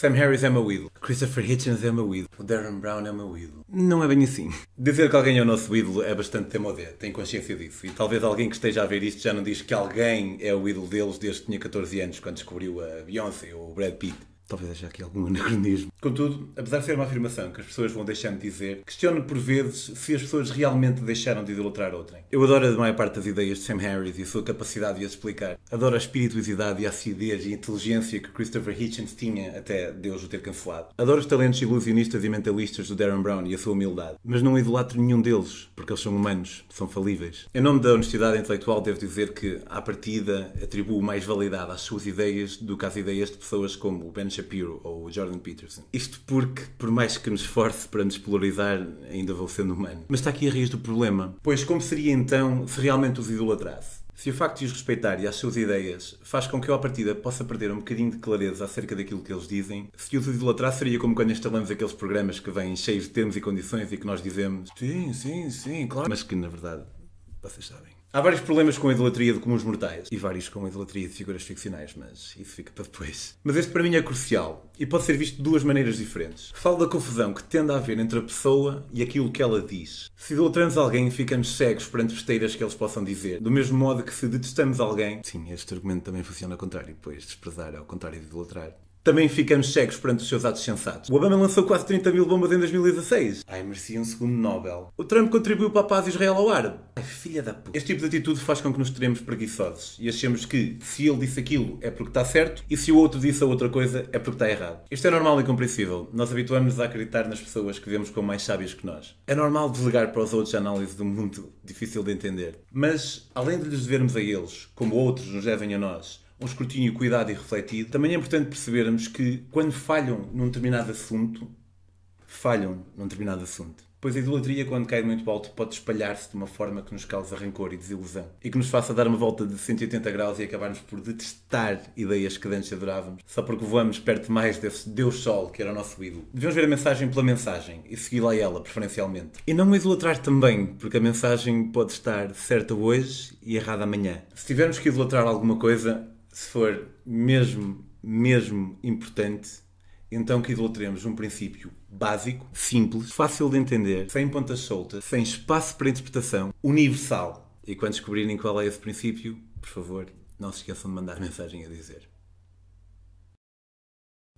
Sam Harris é meu ídolo. Christopher Hitchens é meu ídolo. O Darren Brown é meu ídolo. Não é bem assim. Dizer que alguém é o nosso ídolo é bastante temodé, tem consciência disso. E talvez alguém que esteja a ver isto já não diz que alguém é o ídolo deles desde que tinha 14 anos, quando descobriu a Beyoncé ou o Brad Pitt. Talvez haja aqui algum anacronismo. Contudo, apesar de ser uma afirmação que as pessoas vão deixando de dizer, questiono por vezes se as pessoas realmente deixaram de idolatrar outrem. Eu adoro a maior parte das ideias de Sam Harris e a sua capacidade de as explicar. Adoro a espirituosidade e a acidez e a inteligência que Christopher Hitchens tinha até Deus o ter cancelado. Adoro os talentos ilusionistas e mentalistas do Darren Brown e a sua humildade. Mas não idolatro nenhum deles, porque eles são humanos, são falíveis. Em nome da honestidade intelectual, devo dizer que, à partida, atribuo mais validade às suas ideias do que às ideias de pessoas como o Ben Shapiro ou o Jordan Peterson. Isto porque, por mais que me esforce para nos polarizar, ainda vou sendo humano. Mas está aqui a raiz do problema. Pois como seria então se realmente os idolatrasse? Se o facto de os respeitar e as suas ideias faz com que eu, à partida, possa perder um bocadinho de clareza acerca daquilo que eles dizem, se os idolatrasse seria como quando instalamos aqueles programas que vêm cheios de termos e condições e que nós dizemos sim, sim, sim, claro, mas que na verdade vocês sabem. Há vários problemas com a idolatria de comuns mortais e vários com a idolatria de figuras ficcionais, mas isso fica para depois. Mas este para mim é crucial e pode ser visto de duas maneiras diferentes. Falo da confusão que tende a haver entre a pessoa e aquilo que ela diz. Se idolatramos alguém, ficamos cegos perante besteiras que eles possam dizer. Do mesmo modo que se detestamos alguém. Sim, este argumento também funciona ao contrário, pois desprezar é ao contrário de idolatrar também ficamos cegos perante os seus atos sensatos. O Obama lançou quase 30 mil bombas em 2016. Ai, merecia um segundo Nobel. O Trump contribuiu para a paz Israel ao árabe. Ai, filha da puta. Este tipo de atitude faz com que nos tornemos preguiçosos e achemos que se ele disse aquilo é porque está certo e se o outro disse a outra coisa é porque está errado. Isto é normal e compreensível. Nós habituamos-nos a acreditar nas pessoas que vemos como mais sábias que nós. É normal delegar para os outros a análise do mundo difícil de entender. Mas, além de lhes devermos a eles, como outros nos devem a nós, um escrutínio cuidado e refletido, também é importante percebermos que quando falham num determinado assunto, falham num determinado assunto. Pois a idolatria, quando cai muito alto, pode espalhar-se de uma forma que nos causa rancor e desilusão. E que nos faça dar uma volta de 180 graus e acabarmos por detestar ideias que antes adorávamos, só porque voamos perto mais desse Deus Sol, que era o nosso ídolo. Devemos ver a mensagem pela mensagem e segui-la a ela, preferencialmente. E não idolatrar também, porque a mensagem pode estar certa hoje e errada amanhã. Se tivermos que idolatrar alguma coisa, se for mesmo, mesmo importante, então que idolatremos um princípio básico, simples, fácil de entender, sem pontas soltas, sem espaço para interpretação, universal. E quando descobrirem qual é esse princípio, por favor, não se esqueçam de mandar mensagem a dizer.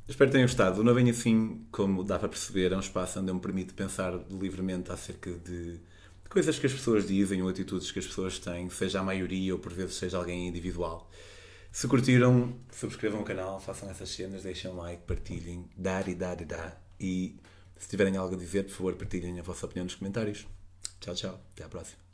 Espero que tenham gostado. O Bem Assim, como dá para perceber, é um espaço onde eu me permito pensar livremente acerca de coisas que as pessoas dizem ou atitudes que as pessoas têm, seja a maioria ou por vezes seja alguém individual. Se curtiram, subscrevam o canal, façam essas cenas, deixem um like, partilhem, dar e dar e dar. E se tiverem algo a dizer, por favor, partilhem a vossa opinião nos comentários. Tchau, tchau. Até à próxima.